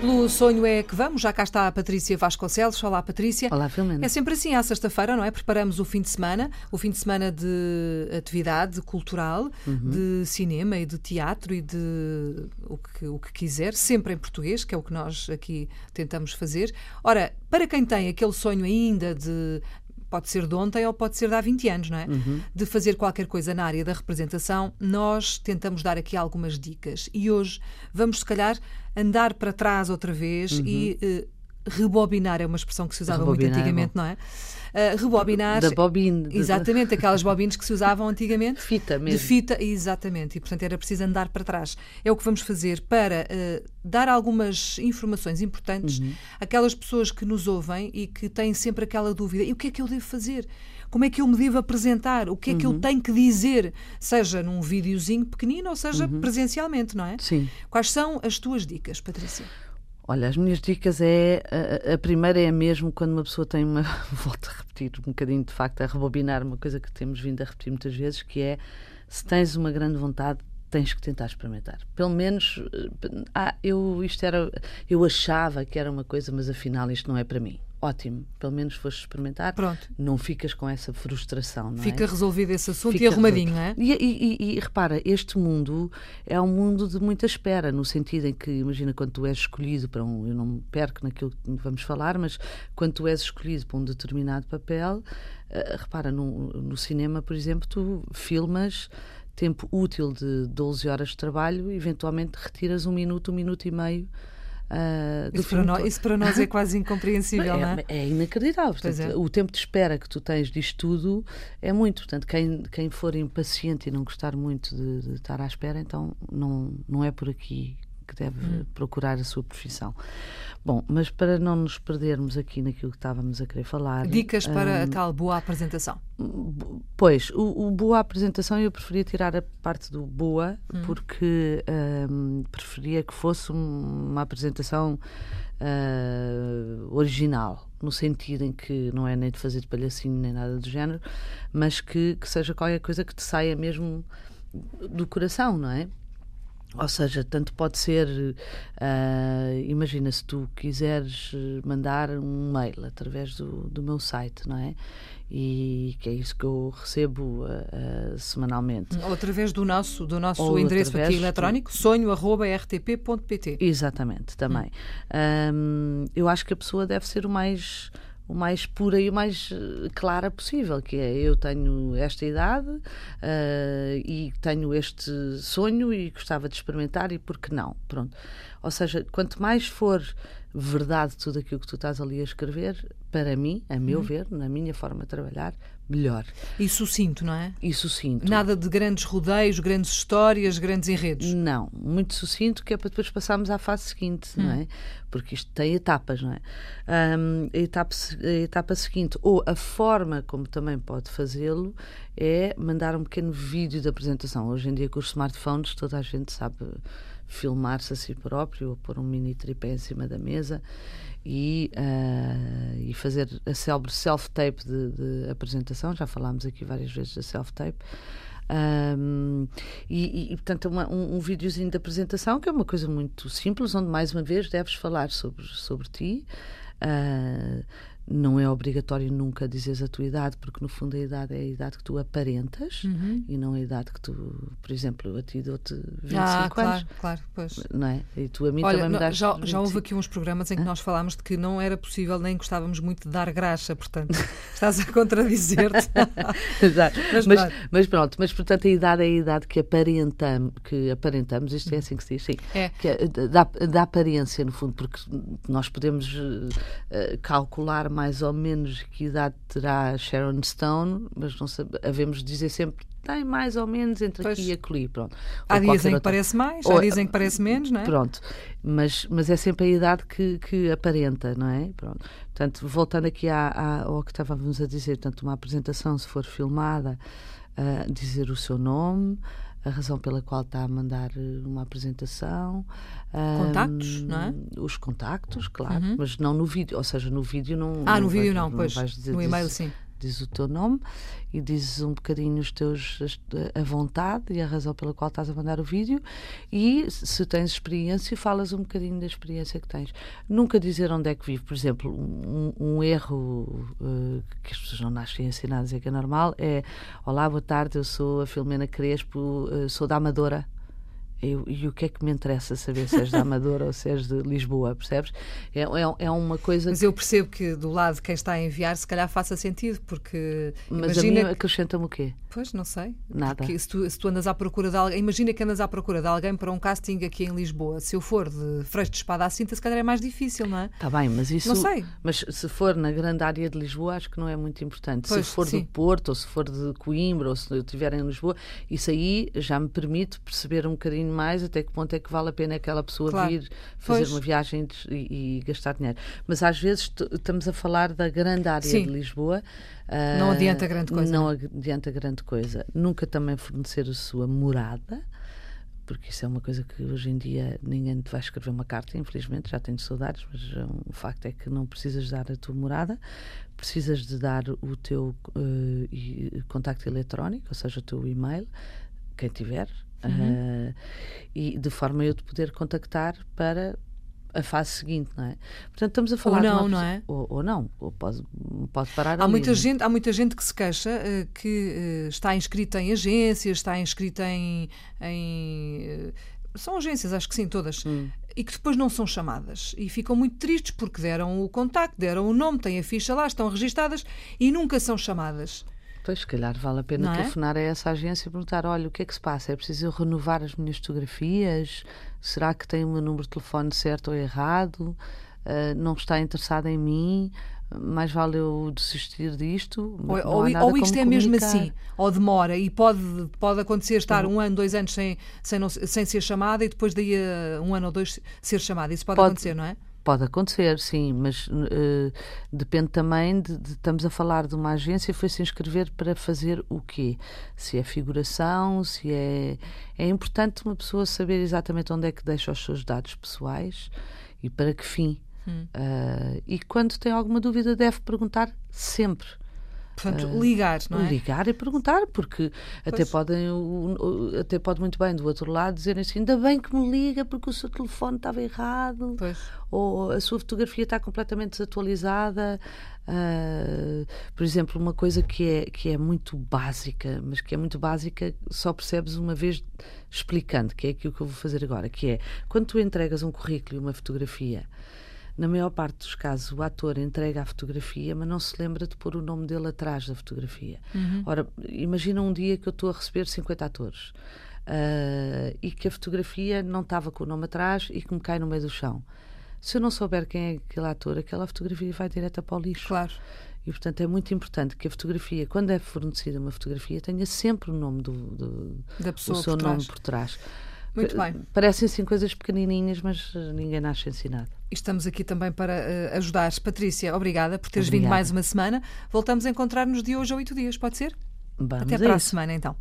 Pelo sonho é que vamos, já cá está a Patrícia Vasconcelos. Olá, Patrícia. Olá, Filomena. É sempre assim, à sexta-feira, não é? Preparamos o fim de semana, o fim de semana de atividade cultural, uhum. de cinema e de teatro e de o que, o que quiser, sempre em português, que é o que nós aqui tentamos fazer. Ora, para quem tem aquele sonho ainda de pode ser de ontem ou pode ser de há 20 anos, não é? Uhum. De fazer qualquer coisa na área da representação, nós tentamos dar aqui algumas dicas. E hoje vamos, se calhar, andar para trás outra vez uhum. e uh, rebobinar é uma expressão que se usava rebobinar muito antigamente, é não é? Uh, rebobinar. Da bobina. Exatamente, aquelas bobines que se usavam antigamente. Fita mesmo. De fita, exatamente. E, portanto, era preciso andar para trás. É o que vamos fazer para uh, dar algumas informações importantes uhum. àquelas pessoas que nos ouvem e que têm sempre aquela dúvida: e o que é que eu devo fazer? Como é que eu me devo apresentar? O que é que eu uhum. tenho que dizer? Seja num videozinho pequenino ou seja uhum. presencialmente, não é? Sim. Quais são as tuas dicas, Patrícia? Olha, as minhas dicas é. A, a, primeira é mesmo quando uma pessoa tem uma. Volto a repetir um bocadinho, de facto, a rebobinar uma coisa que temos vindo a repetir muitas vezes, que é se tens uma grande vontade, tens que tentar experimentar. Pelo menos. Eh, ah, eu, isto era, eu achava que era uma coisa, mas afinal isto não é para mim ótimo, pelo menos foste experimentar. Pronto. Não ficas com essa frustração, não Fica é? resolvido esse assunto Fica e arrumadinho, não é? E, e, e, repara, este mundo é um mundo de muita espera, no sentido em que, imagina, quando tu és escolhido para um. Eu não me perco naquilo que vamos falar, mas quando tu és escolhido para um determinado papel, uh, repara, no, no cinema, por exemplo, tu filmas tempo útil de 12 horas de trabalho, eventualmente retiras um minuto, um minuto e meio Uh, isso, para nós, isso, para nós, é quase incompreensível, é, não é? É inacreditável. Portanto, é. O tempo de espera que tu tens disto tudo é muito. Portanto, quem, quem for impaciente e não gostar muito de, de estar à espera, então não, não é por aqui que deve hum. procurar a sua profissão. Bom, mas para não nos perdermos aqui naquilo que estávamos a querer falar. Dicas para um, a tal boa apresentação. Pois, o, o, boa apresentação eu preferia tirar a parte do boa, hum. porque um, preferia que fosse uma apresentação uh, original, no sentido em que não é nem de fazer de palhacinho nem nada do género, mas que, que seja qualquer coisa que te saia mesmo do coração, não é? Ou seja, tanto pode ser, uh, imagina se tu quiseres mandar um mail através do, do meu site, não é? E que é isso que eu recebo uh, uh, semanalmente. Ou através do nosso, do nosso endereço aqui eletrónico, sonho.rtp.pt. Exatamente, também. Hum. Um, eu acho que a pessoa deve ser o mais o mais pura e o mais eh, clara possível, que é eu tenho esta idade uh, e tenho este sonho e gostava de experimentar e por que não? Pronto. Ou seja, quanto mais for verdade tudo aquilo que tu estás ali a escrever, para mim, a meu uhum. ver, na minha forma de trabalhar, melhor. E sucinto, não é? E sucinto. Nada de grandes rodeios, grandes histórias, grandes enredos. Não, muito sucinto, que é para depois passarmos à fase seguinte, não é? Porque isto tem etapas, não é? Um, a, etapa, a etapa seguinte, ou a forma como também pode fazê-lo, é mandar um pequeno vídeo de apresentação. Hoje em dia, com os smartphones, toda a gente sabe filmar-se a si próprio ou pôr um mini tripé em cima da mesa e, uh, e fazer a célebre self-tape de, de, apresentação. Já falámos aqui várias vezes da self-tape. Um, e, e, portanto, uma, um, um videozinho de apresentação que é uma coisa muito simples, onde mais uma vez deves falar sobre, sobre ti. Uh, não é obrigatório nunca dizeres a tua idade, porque no fundo a idade é a idade que tu aparentas uhum. e não a idade que tu, por exemplo, a ti dou-te 25 ah, claro, anos. Claro, pois. Não é? E tu a mim Olha, também me das já, já houve aqui uns programas em que nós falámos de que não era possível nem gostávamos muito de dar graxa, portanto, estás a contradizer-te. mas, mas, mas, pronto, mas portanto a idade é a idade que aparentamos, que aparentamos isto é assim que se diz, sim, é. que é, da, da aparência, no fundo, porque nós podemos uh, calcular mais ou menos que idade terá Sharon Stone, mas não sabe, havemos dizer sempre tem mais ou menos entre pois. aqui e acolhi. Pronto. Há dias em que parece mais, ou, há dias em que parece menos, não é? Pronto, mas, mas é sempre a idade que, que aparenta, não é? Pronto. Portanto, voltando aqui à, à, ao que estávamos a dizer, portanto, uma apresentação, se for filmada, uh, dizer o seu nome, a razão pela qual está a mandar eh, uma apresentação. Contactos, um, não é? Os contactos, claro, uhum. mas não no vídeo, ou seja, no vídeo não. Ah, não no vídeo não, não pois. no e-mail sim. Dizes o teu nome e dizes um bocadinho os teus, a vontade e a razão pela qual estás a mandar o vídeo e se tens experiência, falas um bocadinho da experiência que tens. Nunca dizer onde é que vive. Por exemplo, um, um erro uh, que as pessoas não nascem ensinadas e que é normal é Olá, boa tarde, eu sou a Filomena Crespo, uh, sou da Amadora eu, e o que é que me interessa saber se és da Amadora ou se és de Lisboa, percebes? É, é, é, uma coisa. Mas eu percebo que do lado de quem está a enviar, se calhar faça sentido, porque. Mas imagina... a mim acrescenta-me o quê? Pois, não sei. Nada. Porque se tu, se tu andas à procura de alguém. Imagina que andas à procura de alguém para um casting aqui em Lisboa. Se eu for de freixo de espada à cinta, se calhar é mais difícil, não é? Está bem, mas isso. Não sei. Mas se for na grande área de Lisboa, acho que não é muito importante. Pois, se for sim. do Porto, ou se for de Coimbra, ou se eu estiver em Lisboa, isso aí já me permite perceber um bocadinho mais até que ponto é que vale a pena aquela pessoa claro. vir fazer pois. uma viagem e, e, gastar dinheiro. Mas às vezes estamos a falar da grande área Sim. de Lisboa. Não uh, adianta grande coisa. Não, não adianta grande coisa. Nunca também fornecer a sua morada porque isso é uma coisa que hoje em dia ninguém te vai escrever uma carta, infelizmente, já tenho saudades, mas o facto é que não precisas dar a tua morada, precisas de dar o teu uh, contacto eletrónico, ou seja, o teu e-mail, quem tiver, Uhum. Uh, e de forma a eu te poder contactar para a fase seguinte, não é? Portanto, estamos a falar ou não, uma... não é? Ou, ou, não, ou pode, pode parar há ali, muita é? gente Há muita gente que se queixa uh, que uh, está inscrita em agências, está inscrita em... em são agências, acho que sim, todas. Hum. E que depois não são chamadas. E ficam muito tristes porque deram o contacto, deram o nome, têm a ficha lá, estão registadas e nunca são chamadas. Pois, se calhar vale a pena é? telefonar a essa agência e perguntar: olha, o que é que se passa? É preciso renovar as minhas fotografias? Será que tem o meu número de telefone certo ou errado? Uh, não está interessado em mim? mais vale eu desistir disto. Ou, ou, ou isto é mesmo assim, ou demora, e pode, pode acontecer estar uhum. um ano, dois anos sem, sem, não, sem ser chamada e depois daí um ano ou dois ser chamada. Isso pode, pode acontecer, não é? Pode acontecer, sim, mas uh, depende também de, de, Estamos a falar de uma agência, foi se inscrever para fazer o quê? Se é figuração, se é. É importante uma pessoa saber exatamente onde é que deixa os seus dados pessoais e para que fim. Hum. Uh, e quando tem alguma dúvida, deve perguntar sempre. Portanto, uh, ligar, não é? Ligar e perguntar, porque até podem, até pode muito bem do outro lado dizerem assim, ainda bem que me liga porque o seu telefone estava errado, pois. ou a sua fotografia está completamente desatualizada. Uh, por exemplo, uma coisa que é, que é muito básica, mas que é muito básica, só percebes uma vez explicando, que é aquilo que eu vou fazer agora, que é quando tu entregas um currículo e uma fotografia na maior parte dos casos, o ator entrega a fotografia, mas não se lembra de pôr o nome dele atrás da fotografia. Uhum. Ora, imagina um dia que eu estou a receber 50 atores uh, e que a fotografia não estava com o nome atrás e que me cai no meio do chão. Se eu não souber quem é aquele ator, aquela fotografia vai direta para o lixo. Claro. E, portanto, é muito importante que a fotografia, quando é fornecida uma fotografia, tenha sempre o nome do, do da pessoa o seu por nome por trás. Muito bem. Parecem assim coisas pequenininhas, mas ninguém nasce ensinado. Estamos aqui também para uh, ajudar. Patrícia, obrigada por teres obrigada. vindo mais uma semana. Voltamos a encontrar-nos de hoje a oito dias, pode ser? Vamos Até para a semana, então.